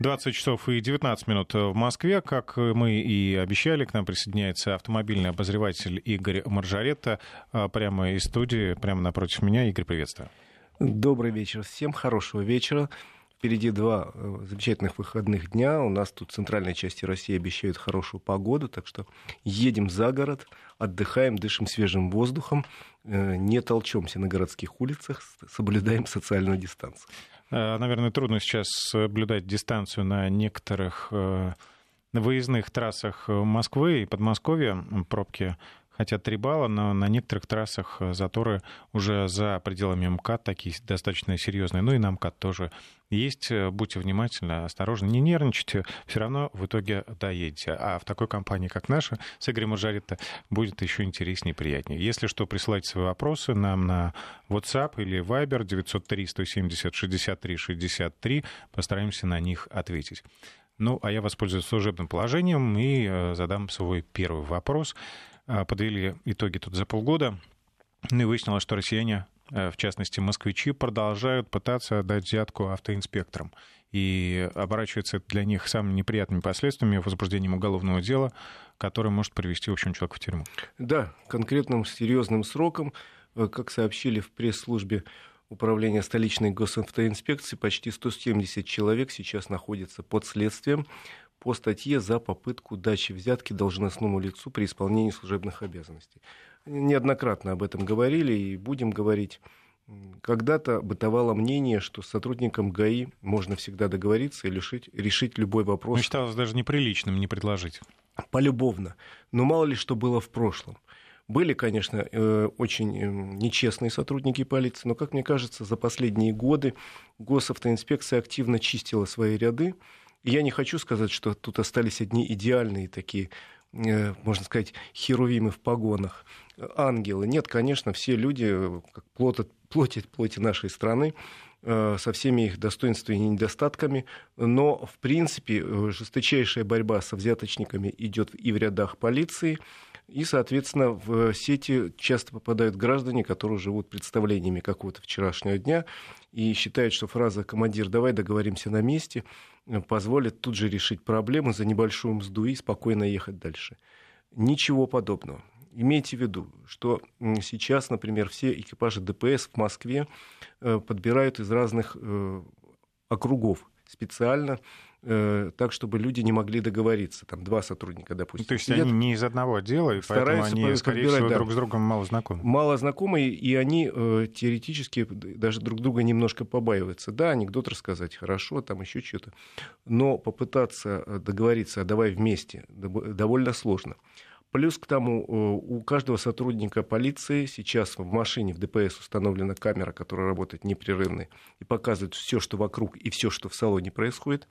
20 часов и 19 минут в Москве. Как мы и обещали, к нам присоединяется автомобильный обозреватель Игорь Маржаретта. А, прямо из студии, прямо напротив меня. Игорь, приветствую. Добрый вечер всем, хорошего вечера. Впереди два э, замечательных выходных дня. У нас тут в центральной части России обещают хорошую погоду, так что едем за город, отдыхаем, дышим свежим воздухом, э, не толчемся на городских улицах, соблюдаем социальную дистанцию. Э, наверное, трудно сейчас соблюдать дистанцию на некоторых э, выездных трассах Москвы и Подмосковья. Пробки хотя 3 балла, но на некоторых трассах э, заторы уже за пределами МКАД такие достаточно серьезные. Ну и на МКАД тоже есть. Будьте внимательны, осторожны, не нервничайте, все равно в итоге доедете. А в такой компании, как наша, с Игорем Маржаритто, будет еще интереснее и приятнее. Если что, присылайте свои вопросы нам на WhatsApp или Viber 903 170 63 63. Постараемся на них ответить. Ну, а я воспользуюсь служебным положением и э, задам свой первый вопрос. А, подвели итоги тут за полгода. Ну и выяснилось, что россияне, э, в частности москвичи, продолжают пытаться отдать взятку автоинспекторам. И оборачивается это для них самыми неприятными последствиями возбуждением уголовного дела, которое может привести, в общем, человека в тюрьму. Да, конкретным серьезным сроком, э, как сообщили в пресс-службе Управления столичной госавтоинспекции, почти 170 человек сейчас находятся под следствием по статье за попытку дачи взятки должностному лицу при исполнении служебных обязанностей. Неоднократно об этом говорили и будем говорить. Когда-то бытовало мнение, что с сотрудником ГАИ можно всегда договориться и решить, решить любой вопрос. Ну, считалось даже неприличным не предложить. Полюбовно. Но мало ли что было в прошлом. Были, конечно, э, очень э, нечестные сотрудники полиции, но, как мне кажется, за последние годы госавтоинспекция активно чистила свои ряды, я не хочу сказать, что тут остались одни идеальные такие, э, можно сказать, херувимы в погонах, ангелы. Нет, конечно, все люди, э, как плоть, плоть, плоти нашей страны, э, со всеми их достоинствами и недостатками, но, в принципе, жесточайшая борьба со взяточниками идет и в рядах полиции, и, соответственно, в сети часто попадают граждане, которые живут представлениями какого-то вчерашнего дня и считают, что фраза «командир, давай договоримся на месте» позволит тут же решить проблему за небольшую мзду и спокойно ехать дальше. Ничего подобного. Имейте в виду, что сейчас, например, все экипажи ДПС в Москве э, подбирают из разных э, округов специально Э, так, чтобы люди не могли договориться. Там два сотрудника, допустим. То есть сидят, они не из одного отдела, и поэтому они, скорее всего, да, друг с другом мало знакомы. Мало знакомы, и они э, теоретически даже друг друга немножко побаиваются. Да, анекдот рассказать хорошо, там еще что-то. Но попытаться э, договориться, а давай вместе, довольно сложно. Плюс к тому, э, у каждого сотрудника полиции сейчас в машине в ДПС установлена камера, которая работает непрерывно и показывает все, что вокруг и все, что в салоне происходит.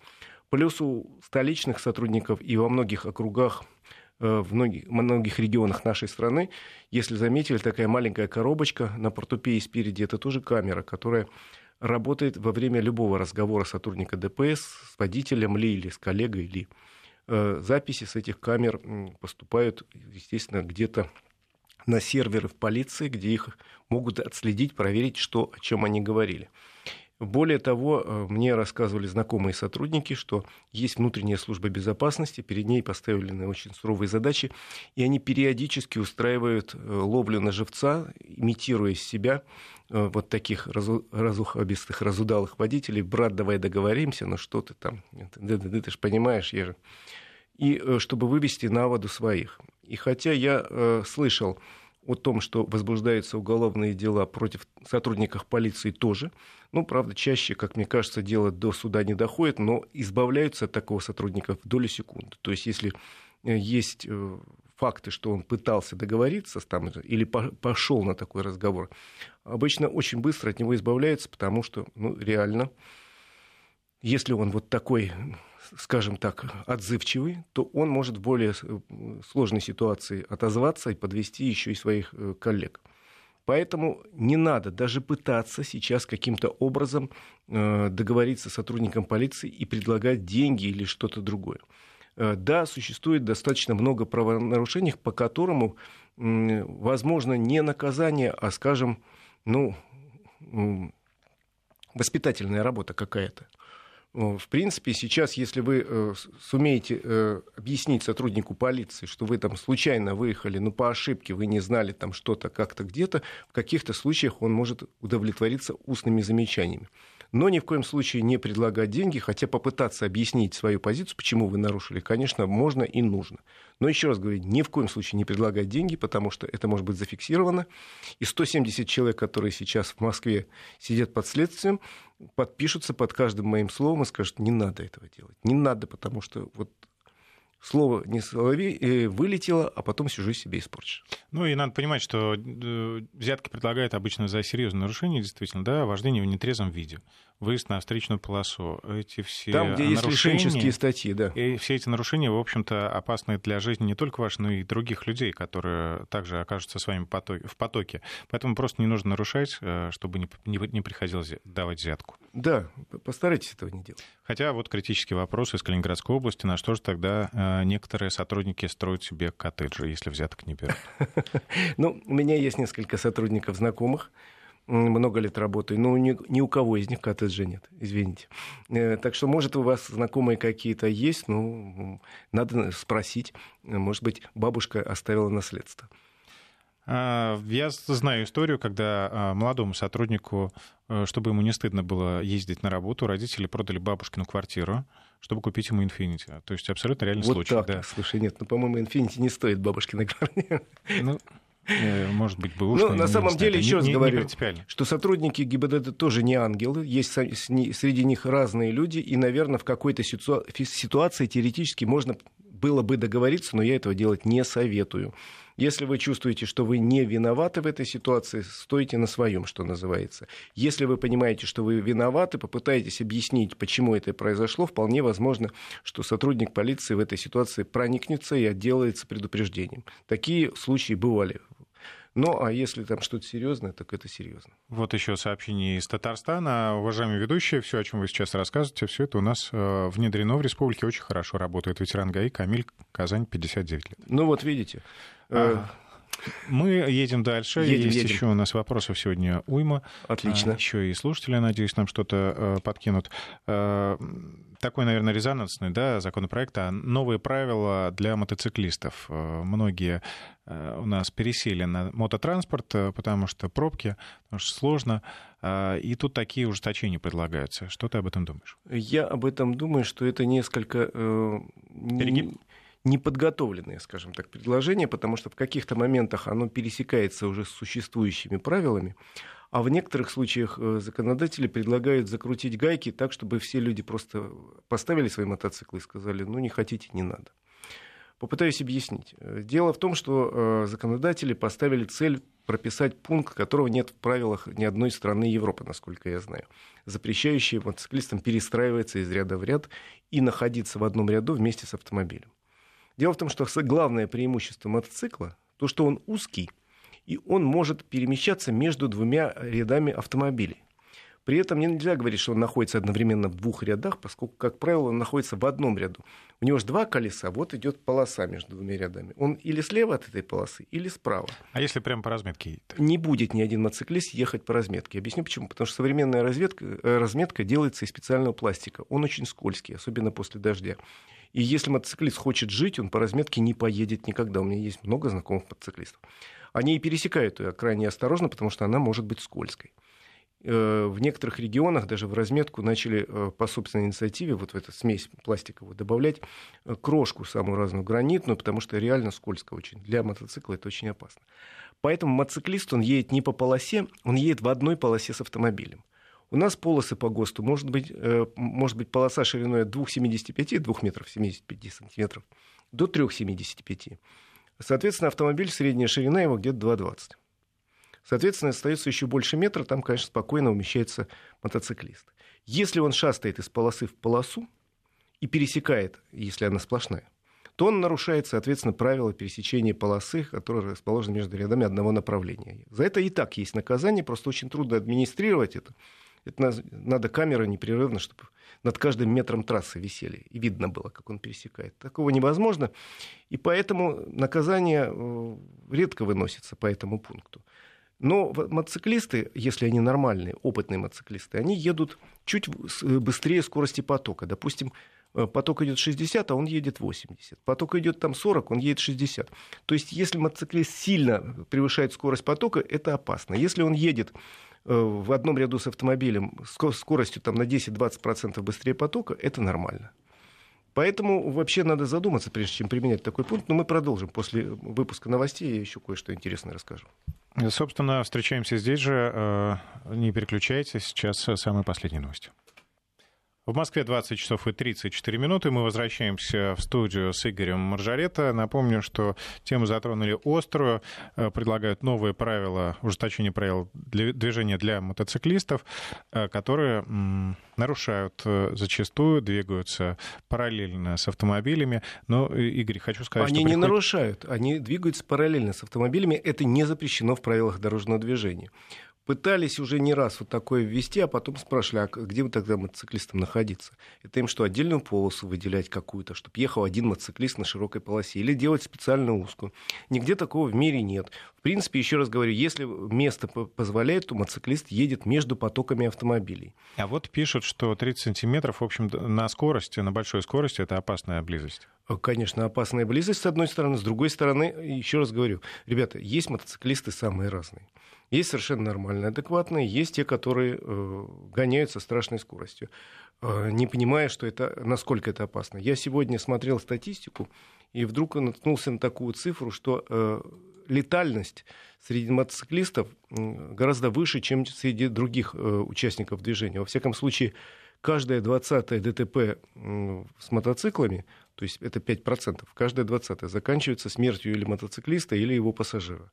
Плюс у столичных сотрудников и во многих округах э, в многих, многих регионах нашей страны, если заметили, такая маленькая коробочка на портупее спереди, это тоже камера, которая работает во время любого разговора сотрудника ДПС с водителем ли или с коллегой ли. Э, записи с этих камер поступают, естественно, где-то на серверы в полиции, где их могут отследить, проверить, что, о чем они говорили. Более того, э, мне рассказывали знакомые сотрудники, что есть внутренняя служба безопасности, перед ней поставлены очень суровые задачи, и они периодически устраивают э, ловлю на живца, имитируя себя э, вот таких разухабистых, разудалых водителей. Брат, давай договоримся, ну что ты там, ты, ты, ты, ты же понимаешь, я же... И чтобы вывести на воду своих. И хотя я э, слышал о том, что возбуждаются уголовные дела против сотрудников полиции тоже. Ну, правда, чаще, как мне кажется, дело до суда не доходит, но избавляются от такого сотрудника в долю секунды. То есть, если э, есть э, факты, что он пытался договориться там, или пошел на такой разговор, обычно очень быстро от него избавляются, потому что ну, реально, если он вот такой скажем так, отзывчивый, то он может в более э, сложной ситуации отозваться и подвести еще и своих э, коллег. Поэтому не надо даже пытаться сейчас каким-то образом э, договориться с сотрудником полиции и предлагать деньги или что-то другое. Да, существует достаточно много правонарушений, по которому возможно не наказание, а, скажем, ну, воспитательная работа какая-то. В принципе, сейчас, если вы э, сумеете э, объяснить сотруднику полиции, что вы там случайно выехали, ну, по ошибке, вы не знали там что-то как-то где-то, в каких-то случаях он может удовлетвориться устными замечаниями но ни в коем случае не предлагать деньги, хотя попытаться объяснить свою позицию, почему вы нарушили, конечно, можно и нужно. Но еще раз говорю, ни в коем случае не предлагать деньги, потому что это может быть зафиксировано. И 170 человек, которые сейчас в Москве сидят под следствием, подпишутся под каждым моим словом и скажут, не надо этого делать. Не надо, потому что вот слово не соловей э, вылетело, а потом сижу себе испорчу. Ну и надо понимать, что э, взятки предлагают обычно за серьезное нарушение, действительно, да, вождение в нетрезвом виде выезд на встречную полосу. Эти все Там, где есть лишенческие статьи, да. И все эти нарушения, в общем-то, опасны для жизни не только вашей, но и других людей, которые также окажутся с вами в потоке. Поэтому просто не нужно нарушать, э, чтобы не приходилось давать взятку. Да, постарайтесь этого не делать. Хотя вот критический вопрос из Калининградской области, на что же тогда э, некоторые сотрудники строят себе коттеджи, если взяток не берут? Ну, у меня есть несколько сотрудников знакомых, много лет работаю, но ни, ни у кого из них коттеджа нет, извините. Э, так что, может, у вас знакомые какие-то есть, ну, надо спросить. Может быть, бабушка оставила наследство. А, я знаю историю, когда а, молодому сотруднику, э, чтобы ему не стыдно было ездить на работу, родители продали бабушкину квартиру, чтобы купить ему Infinity. То есть абсолютно реальный вот случай. Так, да. слушай, нет, ну, по-моему, Infinity не стоит бабушкиной квартиры. Ну, может быть, был. Ну, на самом деле, еще раз не, говорю, не что сотрудники ГИБДД тоже не ангелы. Есть среди них разные люди. И, наверное, в какой-то ситуации теоретически можно было бы договориться, но я этого делать не советую. Если вы чувствуете, что вы не виноваты в этой ситуации, стойте на своем, что называется. Если вы понимаете, что вы виноваты, попытайтесь объяснить, почему это произошло. Вполне возможно, что сотрудник полиции в этой ситуации проникнется и отделается предупреждением. Такие случаи бывали ну, а если там что-то серьезное, так это серьезно. Вот еще сообщение из Татарстана. Уважаемые ведущие, все, о чем вы сейчас рассказываете, все это у нас э, внедрено в республике. Очень хорошо работает ветеран ГАИ Камиль Казань, 59 лет. Ну вот видите. А, мы едем дальше. Едем, Есть едем. еще у нас вопросов сегодня уйма. Отлично. А, еще и слушатели, надеюсь, нам что-то э, подкинут. Э, такой, наверное, резонансный да, законопроект, а новые правила для мотоциклистов. Э, многие у нас пересели на мототранспорт, потому что пробки, потому что сложно. И тут такие ужесточения предлагаются. Что ты об этом думаешь? Я об этом думаю, что это несколько... Перегиб? неподготовленное, скажем так, предложение, потому что в каких-то моментах оно пересекается уже с существующими правилами, а в некоторых случаях э, законодатели предлагают закрутить гайки так, чтобы все люди просто поставили свои мотоциклы и сказали, ну не хотите, не надо. Попытаюсь объяснить. Дело в том, что э, законодатели поставили цель прописать пункт, которого нет в правилах ни одной страны Европы, насколько я знаю, запрещающий мотоциклистам перестраиваться из ряда в ряд и находиться в одном ряду вместе с автомобилем. Дело в том, что главное преимущество мотоцикла, то, что он узкий, и он может перемещаться между двумя рядами автомобилей. При этом нельзя говорить, что он находится одновременно в двух рядах, поскольку, как правило, он находится в одном ряду. У него же два колеса, вот идет полоса между двумя рядами. Он или слева от этой полосы, или справа. А если прямо по разметке едет? Не будет ни один мотоциклист ехать по разметке. Объясню почему. Потому что современная разведка, э, разметка делается из специального пластика. Он очень скользкий, особенно после дождя. И если мотоциклист хочет жить, он по разметке не поедет никогда. У меня есть много знакомых мотоциклистов. Они и пересекают ее крайне осторожно, потому что она может быть скользкой. Э, в некоторых регионах даже в разметку начали э, по собственной инициативе вот в эту смесь пластиковую добавлять э, крошку самую разную гранитную, потому что реально скользко очень. Для мотоцикла это очень опасно. Поэтому мотоциклист, он едет не по полосе, он едет в одной полосе с автомобилем. У нас полосы по ГОСТу, может быть, может быть полоса шириной от 2,75, 2 метров 75 сантиметров, до 3,75. Соответственно, автомобиль, средняя ширина его где-то 2,20. Соответственно, остается еще больше метра, там, конечно, спокойно умещается мотоциклист. Если он шастает из полосы в полосу и пересекает, если она сплошная, то он нарушает, соответственно, правила пересечения полосы, которые расположены между рядами одного направления. За это и так есть наказание, просто очень трудно администрировать это. Это надо камеры непрерывно, чтобы над каждым метром трассы висели, и видно было, как он пересекает. Такого невозможно, и поэтому наказание э, редко выносится по этому пункту. Но мотоциклисты, если они нормальные, опытные мотоциклисты, они едут чуть быстрее скорости потока. Допустим, Э, поток идет 60, а он едет 80. Поток идет там 40, он едет 60. То есть, если мотоциклист сильно превышает скорость потока, это опасно. Если он едет э, в одном ряду с автомобилем скоростью там, на 10-20% быстрее потока, это нормально. Поэтому вообще надо задуматься, прежде чем применять такой пункт. Но мы продолжим после выпуска новостей. Я еще кое-что интересное расскажу. Собственно, встречаемся здесь же. Э, не переключайтесь. Сейчас самые последние новости. В Москве 20 часов и 34 минуты. Мы возвращаемся в студию с Игорем Маржарета. Напомню, что тему затронули острую. Э, предлагают новые правила, ужесточение правил для движения для мотоциклистов, э, которые нарушают э, зачастую, двигаются параллельно с автомобилями. Но, Игорь, хочу сказать, они что... Они приходит... не нарушают, они двигаются параллельно с автомобилями. Это не запрещено в правилах дорожного движения пытались уже не раз вот такое ввести, а потом спрашивали, а где вы тогда мотоциклистам находиться? Это им что, отдельную полосу выделять какую-то, чтобы ехал один мотоциклист на широкой полосе, или делать специально узкую? Нигде такого в мире нет. В принципе, еще раз говорю, если место позволяет, то мотоциклист едет между потоками автомобилей. А вот пишут, что 30 сантиметров, в общем, на скорости, на большой скорости, это опасная близость. Э, конечно, опасная близость, с одной стороны. С другой стороны, еще раз говорю, ребята, есть мотоциклисты самые разные. Есть совершенно нормальные, адекватные, есть те, которые э, гоняются страшной скоростью, э, не понимая, что это, насколько это опасно. Я сегодня смотрел статистику и вдруг наткнулся на такую цифру, что э, летальность среди мотоциклистов гораздо выше, чем среди других участников движения. Во всяком случае, каждое 20 ДТП с мотоциклами, то есть это 5%, каждое 20 заканчивается смертью или мотоциклиста, или его пассажира.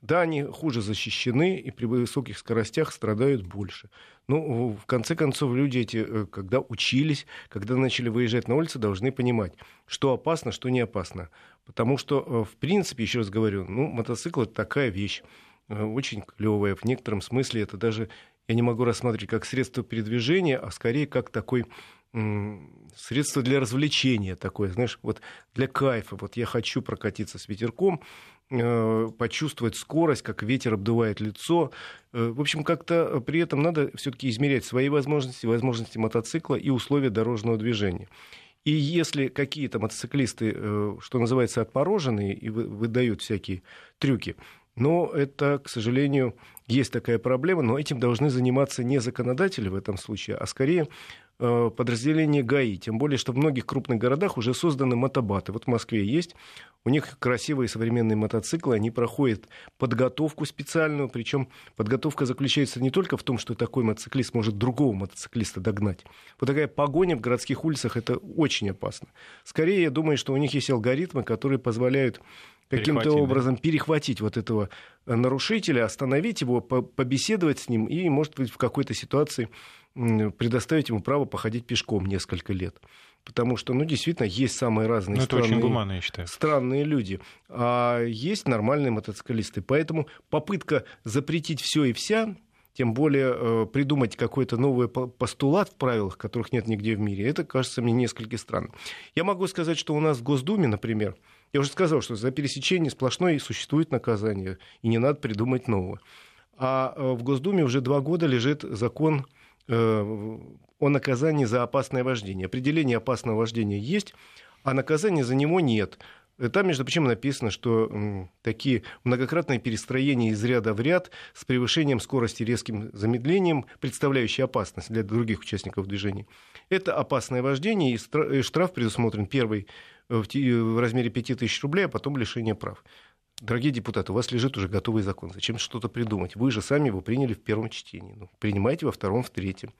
Да, они хуже защищены и при высоких скоростях страдают больше. Ну, в конце концов люди эти, э, когда учились, когда начали выезжать на улицы, должны понимать, что опасно, что не опасно. Потому что, э, в принципе, еще раз говорю, ну, мотоцикл это такая вещь, э, очень клевая. В некотором смысле это даже я не могу рассматривать как средство передвижения, а скорее как такой средство для развлечения такое, знаешь, вот для кайфа. Вот я хочу прокатиться с ветерком, почувствовать скорость, как ветер обдувает лицо. Э, в общем, как-то при этом надо все-таки измерять свои возможности, возможности мотоцикла и условия дорожного движения. И если какие-то мотоциклисты, э, что называется, отмороженные и выдают всякие трюки, но это, к сожалению, есть такая проблема, но этим должны заниматься не законодатели в этом случае, а скорее Э, подразделение ГАИ. Тем более, что в многих крупных городах уже созданы мотобаты. Вот в Москве есть. У них красивые современные мотоциклы. Они проходят подготовку специальную. Причем подготовка заключается не только в том, что такой мотоциклист может другого мотоциклиста догнать. Вот такая погоня в городских улицах – это очень опасно. Скорее, я думаю, что у них есть алгоритмы, которые позволяют каким-то образом перехватить вот этого э, нарушителя, остановить его, побеседовать с ним и, может быть, в какой-то ситуации предоставить ему право походить пешком несколько лет. Потому что, ну, действительно, есть самые разные ну, странные, гуманно, я считаю. странные люди. А есть нормальные мотоциклисты. Поэтому попытка запретить все и вся, тем более э, придумать какой-то новый постулат в правилах, которых нет нигде в мире, это кажется мне несколько странным. Я могу сказать, что у нас в Госдуме, например, я уже сказал, что за пересечение сплошное существует наказание, и не надо придумать нового. А э, в Госдуме уже два года лежит закон Э, о наказании за опасное вождение. Определение опасного вождения есть, а наказания за него нет. Там, между прочим, написано, что такие многократные перестроения из ряда в ряд с превышением скорости резким замедлением, представляющие опасность для других участников движения, это опасное вождение, и штраф предусмотрен первый в, в размере 5000 рублей, а потом лишение прав. Дорогие депутаты, у вас лежит уже готовый закон. Зачем что-то придумать? Вы же сами его приняли в первом чтении. Ну, принимайте во втором, в третьем.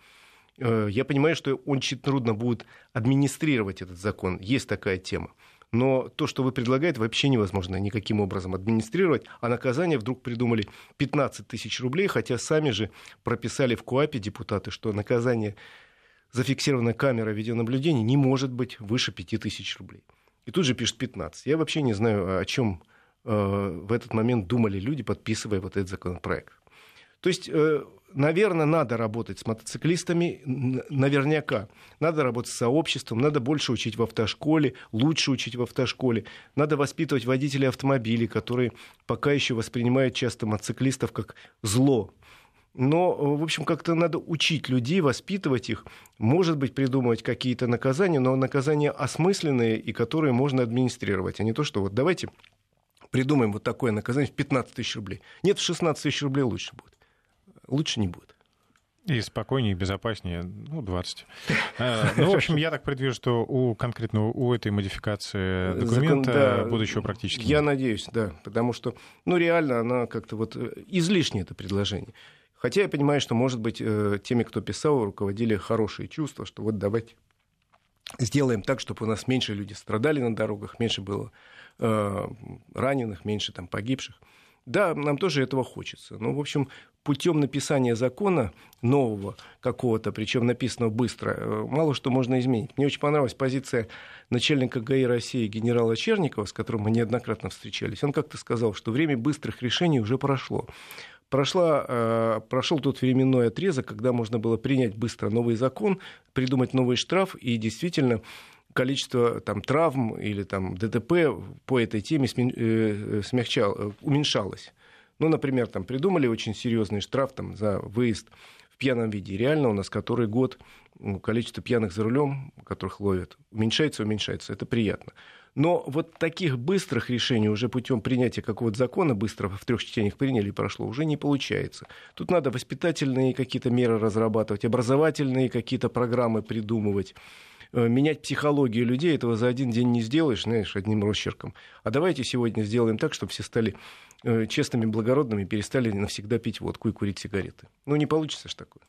Э, я понимаю, что очень трудно будет администрировать этот закон. Есть такая тема. Но то, что вы предлагаете, вообще невозможно никаким образом администрировать. А наказание вдруг придумали 15 тысяч рублей, хотя сами же прописали в КУАПе депутаты, что наказание зафиксированная камера видеонаблюдения не может быть выше 5 тысяч рублей. И тут же пишет 15. Я вообще не знаю, о чем Э, в этот момент думали люди, подписывая вот этот законопроект. То есть наверное, надо работать с мотоциклистами, наверняка. Надо работать с сообществом, надо больше учить в автошколе, лучше учить в автошколе. Надо воспитывать водителей автомобилей, которые пока еще воспринимают часто мотоциклистов как зло. Но, в общем, как-то надо учить людей, воспитывать их. Может быть, придумывать какие-то наказания, но наказания осмысленные и которые можно администрировать, а не то, что вот давайте придумаем вот такое наказание в 15 тысяч рублей. Нет, в 16 тысяч рублей лучше будет лучше не будет. И спокойнее, и безопаснее, ну, 20. А, ну, в общем, я так предвижу, что у конкретно у этой модификации документа Закон, да, будущего практически Я нет. надеюсь, да, потому что, ну, реально она как-то вот э, излишне это предложение. Хотя я понимаю, что, может быть, э, теми, кто писал, руководили хорошие чувства, что вот давайте сделаем так, чтобы у нас меньше люди страдали на дорогах, меньше было э, раненых, меньше там погибших. Да, нам тоже этого хочется. Но, в общем, путем написания закона нового какого-то, причем написанного быстро, э, мало что можно изменить. Мне очень понравилась позиция начальника ГАИ России генерала Черникова, с которым мы неоднократно встречались. Он как-то сказал, что время быстрых решений уже прошло. Прошла, э, прошел тот временной отрезок, когда можно было принять быстро новый закон, придумать новый штраф и действительно количество там, травм или там, ДТП по этой теме э, смягчал, уменьшалось. Ну, например, там придумали очень серьезный штраф там, за выезд в пьяном виде. Реально у нас который год ну, количество пьяных за рулем, которых ловят, уменьшается, уменьшается. Это приятно. Но вот таких быстрых решений уже путем принятия какого-то закона быстро в трех чтениях приняли и прошло, уже не получается. Тут надо воспитательные какие-то меры разрабатывать, образовательные какие-то программы придумывать. Э, менять психологию людей этого за один день не сделаешь, знаешь, одним росчерком. А давайте сегодня сделаем так, чтобы все стали э, честными, благородными, перестали навсегда пить водку и курить сигареты. Ну, не получится ж такое.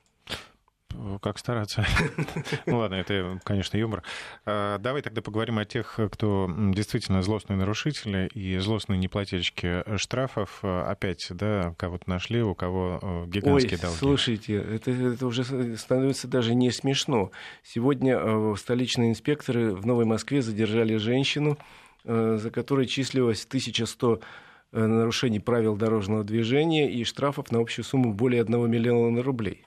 Как стараться? ну ладно, это, конечно, юмор. А, давай тогда поговорим о тех, кто действительно злостные нарушители и злостные неплательщики штрафов. Опять, да, кого-то нашли, у кого э, гигантские Ой, долги. Слушайте, это, это уже становится даже не смешно. Сегодня э, столичные инспекторы в Новой Москве задержали женщину, э, за которой числилось 1100 нарушений правил дорожного движения и штрафов на общую сумму более 1 миллиона рублей.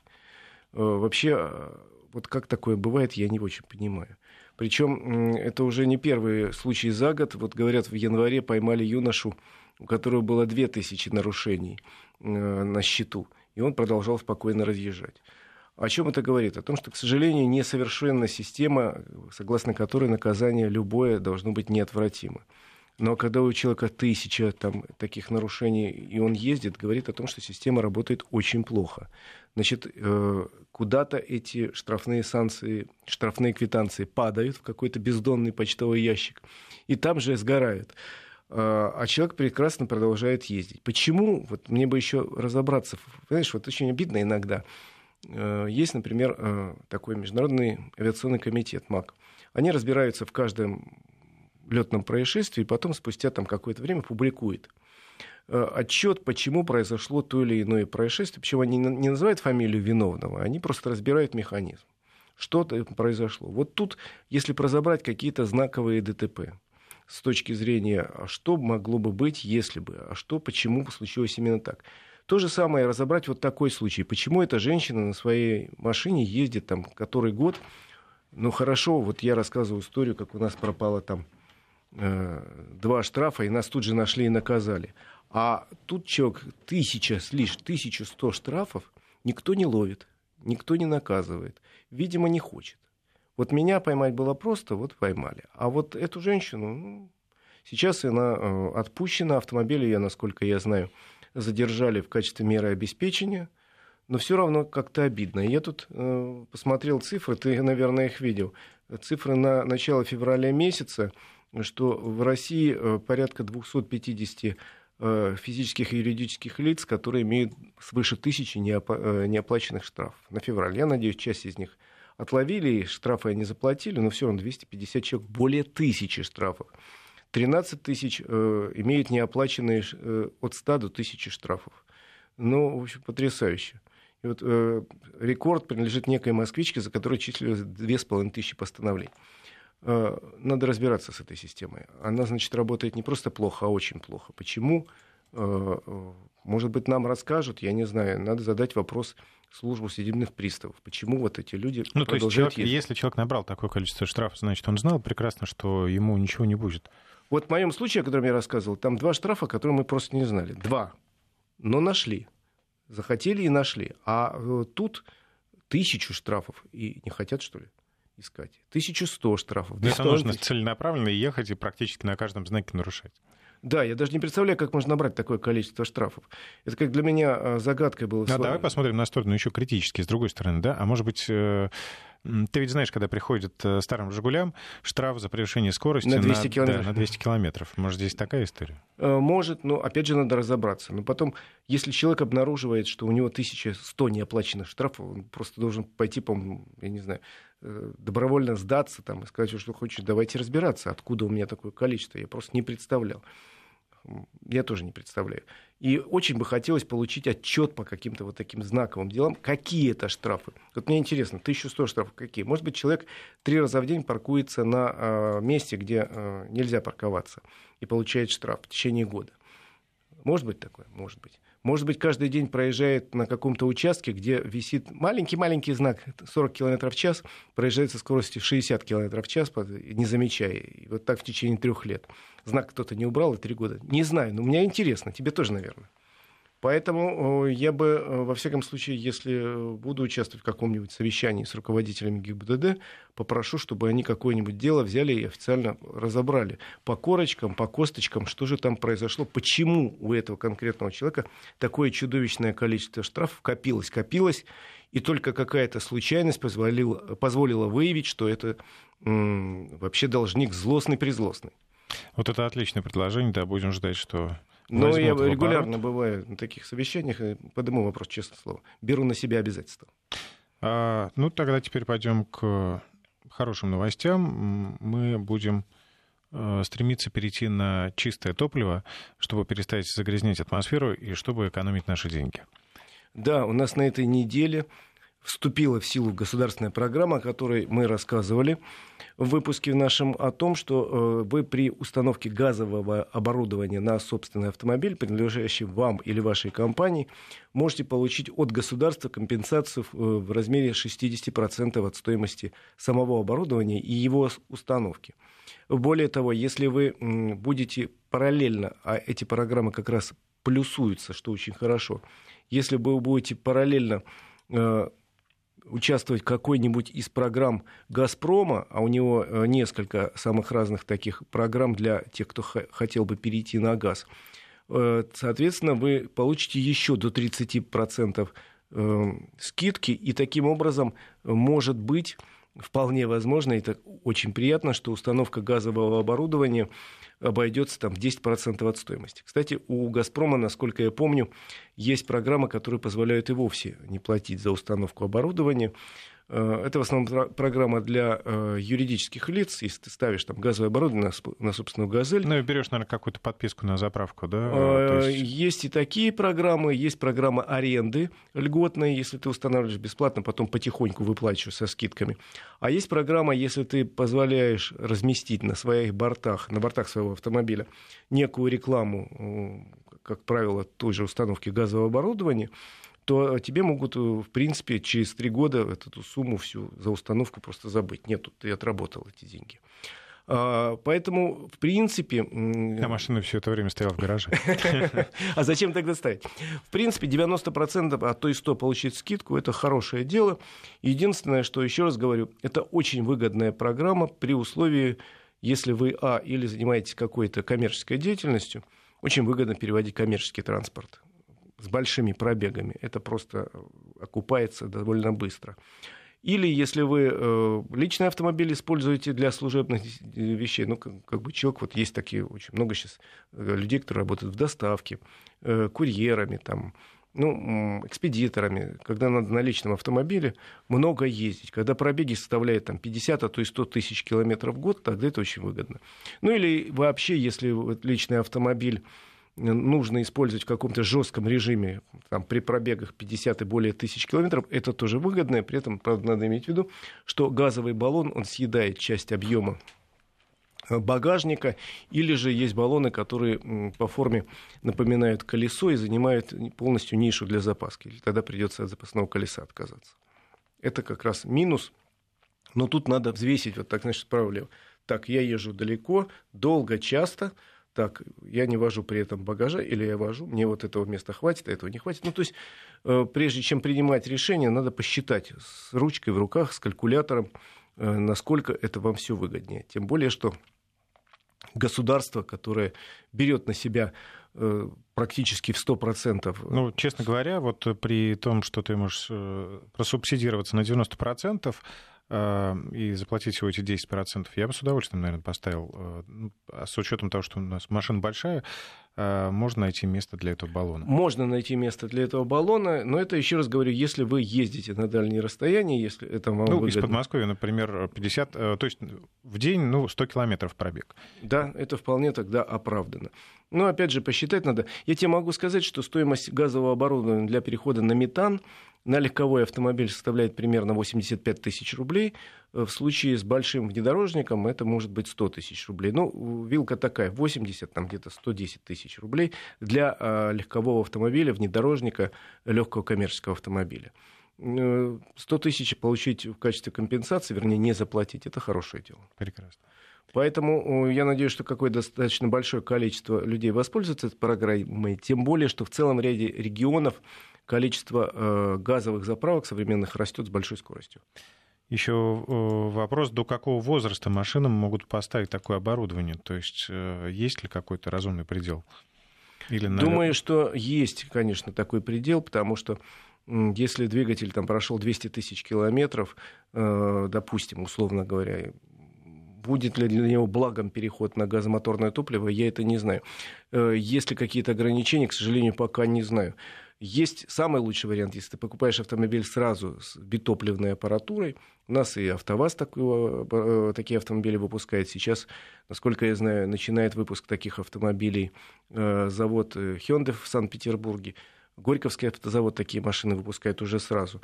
Э, вообще, э, вот как такое бывает, я не очень понимаю. Причем это уже не первый случай за год. Вот говорят, в январе поймали юношу, у которого было 2000 нарушений э, на счету, и он продолжал спокойно разъезжать. О чем это говорит? О том, что, к сожалению, несовершенна система, согласно которой наказание любое должно быть неотвратимо. Но когда у человека тысяча там, таких нарушений, и он ездит, говорит о том, что система работает очень плохо. Значит, э, куда-то эти штрафные санкции, штрафные квитанции падают в какой-то бездонный почтовый ящик, и там же сгорают. Э, а человек прекрасно продолжает ездить. Почему? Вот мне бы еще разобраться. Знаешь, вот очень обидно иногда. Э, есть, например, такой международный авиационный комитет МАК. Они разбираются в каждом летном происшествии, и потом спустя там какое-то время публикует э, отчет, почему произошло то или иное происшествие. Почему они не называют фамилию виновного, они просто разбирают механизм. Что-то произошло. Вот тут, если разобрать какие-то знаковые ДТП, с точки зрения, а что могло бы быть, если бы, а что, почему случилось именно так. То же самое разобрать вот такой случай. Почему эта женщина на своей машине ездит там который год, ну хорошо, вот я рассказываю историю, как у нас пропала там Э, два штрафа, и нас тут же нашли и наказали. А тут человек тысяча лишь, тысячу сто штрафов никто не ловит, никто не наказывает. Видимо, не хочет. Вот меня поймать было просто, вот поймали. А вот эту женщину, ну, сейчас она э, отпущена, автомобиль ее, насколько я знаю, задержали в качестве меры обеспечения, но все равно как-то обидно. Я тут э, посмотрел цифры, ты, наверное, их видел. Цифры на начало февраля месяца – что в России э, порядка 250 э, физических и юридических лиц, которые имеют свыше тысячи э, неоплаченных штрафов на февраль. Я надеюсь, часть из них отловили, и штрафы они заплатили, но все равно 250 человек, более тысячи штрафов. 13 тысяч э, имеют неоплаченные э, от 100 до 1000 штрафов. Ну, в общем, потрясающе. И вот э, рекорд принадлежит некой москвичке, за которой числилось 2500 постановлений. Э, надо разбираться с этой системой. Она, значит, работает не просто плохо, а очень плохо. Почему? Может быть, нам расскажут, я не знаю, надо задать вопрос службу судебных приставов. Почему вот эти люди ну, то есть человек, если человек набрал такое количество штрафов, значит, он знал прекрасно, что ему ничего не будет. Вот в моем случае, о котором я рассказывал, там два штрафа, которые мы просто не знали. Два. Но нашли. Захотели и нашли. А э, тут тысячу штрафов. И не хотят, что ли? Искать. 1100 штрафов. Это нужно целенаправленно ехать и практически на каждом знаке нарушать. Да, я даже не представляю, как можно набрать такое количество штрафов. Это как для меня а, загадкой было. Ну, а давай посмотрим на сторону еще критически, с другой стороны, да? А может быть, э, ты ведь знаешь, когда приходит э, старым «Жигулям» штраф за превышение скорости на 200 на, километров. Да, на 200 километров. Может, здесь такая история? Э, может, но опять же надо разобраться. Но потом, если человек обнаруживает, что у него 1100 неоплаченных штрафов, он просто должен пойти, по я не знаю, добровольно сдаться там, и сказать, что хочет, давайте разбираться, откуда у меня такое количество. Я просто не представлял я тоже не представляю. И очень бы хотелось получить отчет по каким-то вот таким знаковым делам. Какие это штрафы? Вот мне интересно, 1100 штрафов какие? Может быть, человек три раза в день паркуется на э, месте, где э, нельзя парковаться, и получает штраф в течение года. Может быть такое? Может быть. Может быть, каждый день проезжает на каком-то участке, где висит маленький-маленький знак 40 км в час, проезжает со скоростью 60 км в час, не замечая. И вот так в течение трех лет. Знак кто-то не убрал, и три года. Не знаю, но мне интересно. Тебе тоже, наверное. Поэтому я бы, э, во всяком случае, если буду участвовать в каком-нибудь совещании с руководителями ГИБДД, попрошу, чтобы они какое-нибудь дело взяли и официально разобрали по корочкам, по косточкам, что же там произошло, почему у этого конкретного человека такое чудовищное количество штрафов копилось, копилось, и только какая-то случайность позволила, позволила выявить, что это м- вообще должник злостный-призлостный. Вот это отличное предложение, да, будем ждать, что но я регулярно бываю на таких совещаниях и подниму вопрос, честное слово. Беру на себя обязательства. А, ну, тогда теперь пойдем к хорошим новостям. Мы будем э, стремиться перейти на чистое топливо, чтобы перестать загрязнять атмосферу и чтобы экономить наши деньги. Да, у нас на этой неделе вступила в силу государственная программа, о которой мы рассказывали в выпуске нашем, о том, что э, вы при установке газового оборудования на собственный автомобиль, принадлежащий вам или вашей компании, можете получить от государства компенсацию в э, размере 60% от стоимости самого оборудования и его установки. Более того, если вы будете параллельно, а эти программы как раз плюсуются, что очень хорошо, если вы будете параллельно э, участвовать в какой-нибудь из программ «Газпрома», а у него э, несколько самых разных таких программ для тех, кто хотел бы перейти на газ, э, соответственно, вы получите еще до 30% э, скидки, и таким образом, может быть, вполне возможно, и это очень приятно, что установка газового оборудования обойдется там 10% от стоимости. Кстати, у «Газпрома», насколько я помню, есть программы, которые позволяют и вовсе не платить за установку оборудования. Э, это в основном программа для э, юридических лиц. Если ты ставишь там газовое оборудование на, собственную «Газель». Ну и берешь, наверное, какую-то подписку на заправку, да? Э, есть... есть и такие программы. Есть программа аренды льготной, если ты устанавливаешь бесплатно, потом потихоньку выплачиваешь со скидками. А есть программа, если ты позволяешь разместить на своих бортах, на бортах своего автомобиля некую рекламу, как правило, той же установки газового оборудования, то тебе могут, э, в принципе, через три года эту сумму всю за установку просто забыть. Нет, ты отработал эти деньги. А, поэтому, в принципе... А машина все это время стояла в гараже. А зачем тогда ставить? В принципе, 90%, а то и 100 получить скидку, это хорошее дело. Единственное, что, еще раз говорю, это очень выгодная программа при условии, если вы, а, или занимаетесь какой-то коммерческой деятельностью, очень выгодно переводить коммерческий транспорт с большими пробегами. Это просто э, окупается довольно быстро. Или если вы э, личный автомобиль используете для служебных вещей, ну, как, бы человек, вот есть такие очень много сейчас э, людей, которые работают в доставке, курьерами, там, ну, экспедиторами, когда надо на личном автомобиле много ездить. Когда пробеги составляют там, 50, а то и 100 тысяч километров в год, тогда это очень выгодно. Ну или вообще, если вот личный автомобиль нужно использовать в каком-то жестком режиме там, при пробегах 50 и более тысяч километров, это тоже выгодно. При этом, правда, надо иметь в виду, что газовый баллон, он съедает часть объема багажника, или же есть баллоны, которые по форме напоминают колесо и занимают полностью нишу для запаски. Тогда придется от запасного колеса отказаться. Это как раз минус. Но тут надо взвесить, вот так, значит, справа Так, я езжу далеко, долго, часто. Так, я не вожу при этом багажа, или я вожу, мне вот этого места хватит, а этого не хватит. Ну, то есть, э, прежде чем принимать решение, надо посчитать с ручкой в руках, с калькулятором, э, насколько это вам все выгоднее. Тем более, что государство, которое берет на себя э, практически в 100%. Ну, честно говоря, вот при том, что ты можешь просубсидироваться на 90%, э, и заплатить всего эти 10%, я бы с удовольствием, наверное, поставил. Ну, а с учетом того, что у нас машина большая, Э, можно найти место для этого баллона? Можно найти место для этого баллона, но это, еще раз говорю, если вы ездите на дальние расстояния, если это вам Ну, выгодно. из Подмосковья, например, 50, э, то есть в день, ну, 100 километров пробег. Да, это вполне тогда оправдано. Но, опять же, посчитать надо. Я тебе могу сказать, что стоимость газового оборудования для перехода на метан на легковой автомобиль составляет примерно 85 тысяч рублей. Э, в случае с большим внедорожником это может быть 100 тысяч рублей. Ну, вилка такая, 80, там где-то 110 тысяч рублей для э, легкового автомобиля, внедорожника, легкого коммерческого автомобиля. 100 э, тысяч получить в качестве компенсации, вернее, не заплатить, это хорошее дело. Прекрасно. Поэтому я надеюсь, что какое-то достаточно большое количество людей воспользуется этой программой, тем более, что в целом ряде регионов количество э, газовых заправок современных растет с большой скоростью. Еще э, вопрос, до какого возраста машинам могут поставить такое оборудование? То есть э, есть ли какой-то разумный предел? Или, наверное... Думаю, что есть, конечно, такой предел, потому что если двигатель там прошел 200 тысяч километров, допустим, условно говоря, будет ли для него благом переход на газомоторное топливо, я это не знаю. Есть ли какие-то ограничения, к сожалению, пока не знаю. Есть самый лучший вариант, если ты покупаешь автомобиль сразу с битопливной аппаратурой. У нас и АвтоВАЗ такую, э, такие автомобили выпускает. Сейчас, насколько я знаю, начинает выпуск таких автомобилей э, завод э, Hyundai в Санкт-Петербурге. Горьковский автозавод такие машины выпускает уже сразу.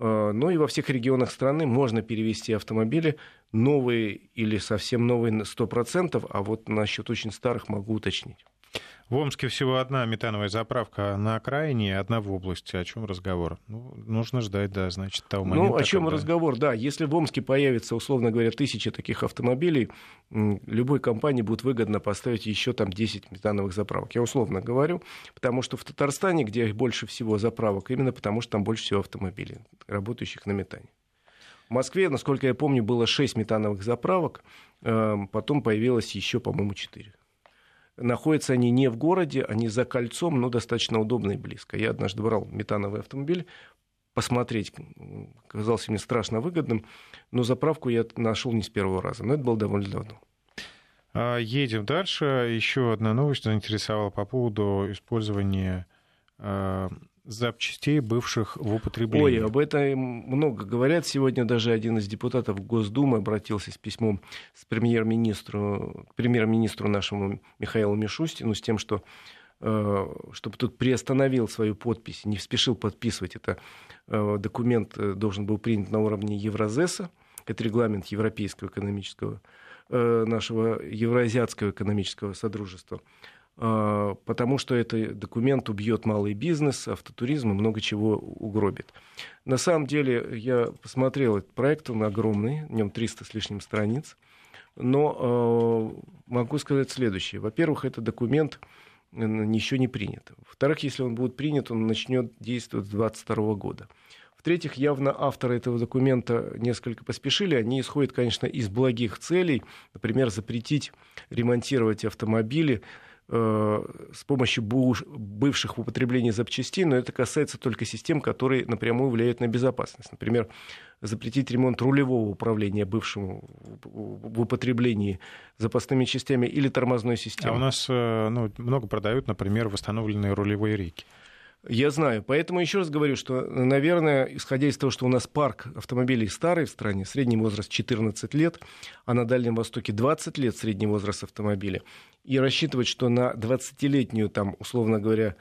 Но и во всех регионах страны можно перевести автомобили новые или совсем новые на 100%, а вот насчет очень старых могу уточнить. В Омске всего одна метановая заправка на окраине, одна в области. О чем разговор? Ну, нужно ждать, да, значит, того ну, момента. Ну, о чем когда... разговор, да. Если в Омске появится, условно говоря, тысяча таких автомобилей, любой компании будет выгодно поставить еще там 10 метановых заправок. Я условно говорю, потому что в Татарстане, где больше всего заправок, именно потому что там больше всего автомобилей, работающих на метане. В Москве, насколько я помню, было 6 метановых заправок, эм, потом появилось еще, по-моему, 4. Находятся они не в городе, они за кольцом, но достаточно удобно и близко. Я однажды брал метановый автомобиль, посмотреть, казался мне страшно выгодным, но заправку я нашел не с первого раза, но это было довольно давно. А, едем дальше. Еще одна новость заинтересовала по поводу использования а, запчастей, бывших в употреблении. Ой, об этом много говорят. Сегодня даже один из депутатов Госдумы обратился с письмом с премьер-министру, премьер-министру нашему Михаилу Мишустину с тем, что э, чтобы тут приостановил свою подпись, не спешил подписывать. Это э, документ э, должен был принят на уровне Евразеса. Это регламент Европейского экономического, нашего Евроазиатского экономического содружества. А, потому что этот документ убьет малый бизнес, автотуризм и много чего угробит. На самом деле, я посмотрел этот проект, он огромный, в нем 300 с лишним страниц, но э, могу сказать следующее. Во-первых, этот документ еще не принят. Во-вторых, если он будет принят, он начнет действовать с 2022 года. В-третьих, явно авторы этого документа несколько поспешили. Они исходят, конечно, из благих целей. Например, запретить ремонтировать автомобили с помощью бывших в употреблении запчастей, но это касается только систем, которые напрямую влияют на безопасность. Например, запретить ремонт рулевого управления бывшему в употреблении запасными частями или тормозной системой. А у нас э, ну, много продают, например, восстановленные рулевые рейки. Я знаю. Поэтому еще раз говорю, что, наверное, исходя из того, что у нас парк автомобилей старый в стране, средний возраст 14 лет, а на Дальнем Востоке 20 лет средний возраст автомобиля, и рассчитывать, что на 20-летнюю, там, условно говоря,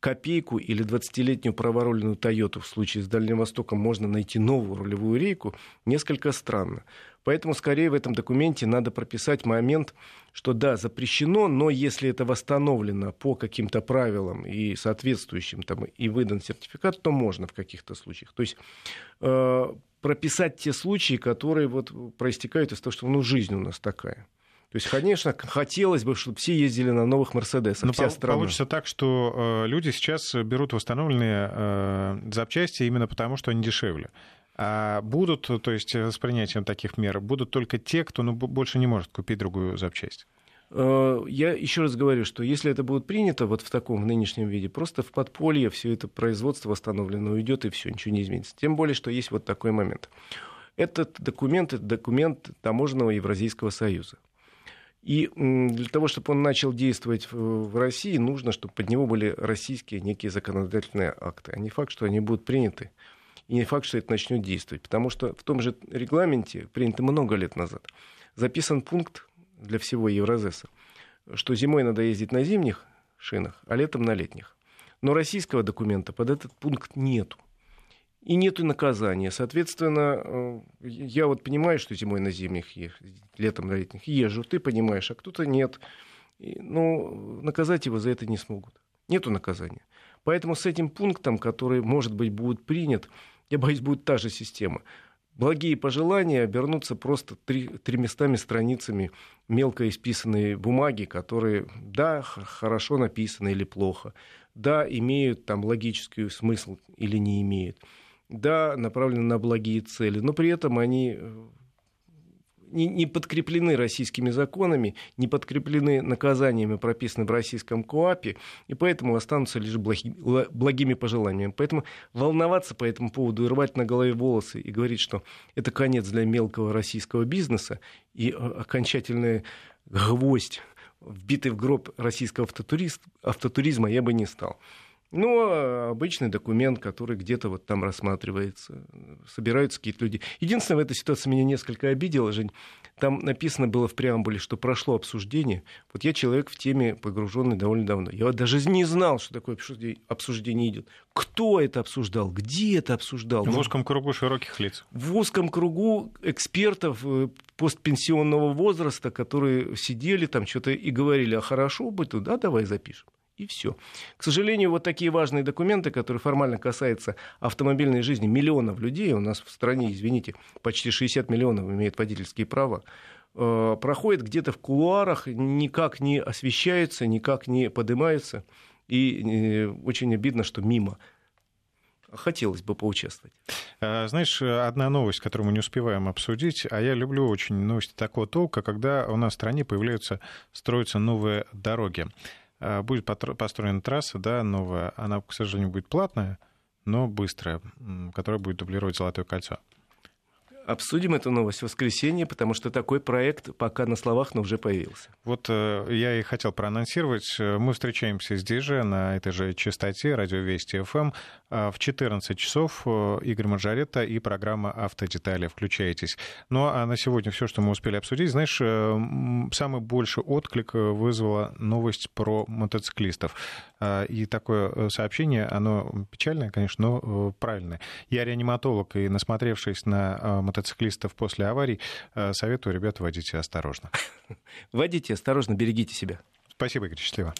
копейку или 20-летнюю проворольную Тойоту в случае с Дальним Востоком можно найти новую рулевую рейку, несколько странно. Поэтому скорее в этом документе надо прописать момент, что да, запрещено, но если это восстановлено по каким-то правилам и соответствующим там, и выдан сертификат, то можно в каких-то случаях. То есть э, прописать те случаи, которые вот проистекают из того, что ну, жизнь у нас такая. То есть, конечно, хотелось бы, чтобы все ездили на новых Мерседесах. Но вся по- страна. Получится так, что э, люди сейчас берут восстановленные э, запчасти именно потому, что они дешевле. А будут, то есть с принятием таких мер, будут только те, кто ну, больше не может купить другую запчасть. Э, я еще раз говорю, что если это будет принято вот в таком в нынешнем виде, просто в подполье все это производство восстановлено уйдет и все, ничего не изменится. Тем более, что есть вот такой момент. Этот документ, это документ таможенного Евразийского союза. И для того, чтобы он начал действовать в России, нужно, чтобы под него были российские некие законодательные акты. А не факт, что они будут приняты. И не факт, что это начнет действовать. Потому что в том же регламенте, принятом много лет назад, записан пункт для всего Евразеса, что зимой надо ездить на зимних шинах, а летом на летних. Но российского документа под этот пункт нету и нет наказания. Соответственно, э, я вот понимаю, что зимой на зимних, летом на летних езжу, ты понимаешь, а кто-то нет. Ну, наказать его за это не смогут. Нету наказания. Поэтому с этим пунктом, который, может быть, будет принят, я боюсь, будет та же система. Благие пожелания обернутся просто три, тремястами страницами мелко исписанной бумаги, которые, да, хорошо написаны или плохо, да, имеют там логический смысл или не имеют да, направлены на благие цели, но при этом они э, не, подкреплены российскими законами, не подкреплены наказаниями, прописанными в российском КОАПе, и поэтому останутся лишь благи, благими пожеланиями. Поэтому волноваться по этому поводу и рвать на голове волосы и говорить, что это конец для мелкого российского бизнеса и э, окончательный гвоздь, вбитый в гроб российского автотуризма, я бы не стал. Но обычный документ, который где-то вот там рассматривается, собираются какие-то люди. Единственное, в этой ситуации меня несколько обидело, Жень. Там написано было в преамбуле, что прошло обсуждение. Вот я человек в теме погруженный довольно давно. Я даже не знал, что такое обсуждение идет. Кто это обсуждал? Где это обсуждал? В узком кругу широких лиц. В узком кругу экспертов э, постпенсионного возраста, которые сидели там что-то и говорили, а хорошо бы туда, давай запишем и все. К сожалению, вот такие важные документы, которые формально касаются автомобильной жизни миллионов людей, у нас в стране, извините, почти 60 миллионов имеют водительские права, э, проходят где-то в кулуарах, никак не освещаются, никак не поднимаются. И э, очень обидно, что мимо хотелось бы поучаствовать. Э, знаешь, одна новость, которую мы не успеваем обсудить, а я люблю очень новости такого толка, когда у нас в стране появляются, строятся новые дороги. А, будет построена трасса, да, новая. Она, к сожалению, будет платная, но быстрая, которая будет дублировать Золотое кольцо. Обсудим эту новость в воскресенье, потому что такой проект пока на словах, но уже появился. Вот э, я и хотел проанонсировать. Мы встречаемся здесь же, на этой же частоте, радио Вести ФМ. А в 14 часов э, Игорь Маржарета и программа «Автодетали». Включайтесь. Ну а на сегодня все, что мы успели обсудить. Знаешь, э, самый большой отклик вызвала новость про мотоциклистов. А, и такое сообщение, оно печальное, конечно, но правильное. Я реаниматолог, и насмотревшись на мотоциклистов после аварий, советую, ребята, водите осторожно. Водите осторожно, берегите себя. Спасибо, Игорь, счастливо.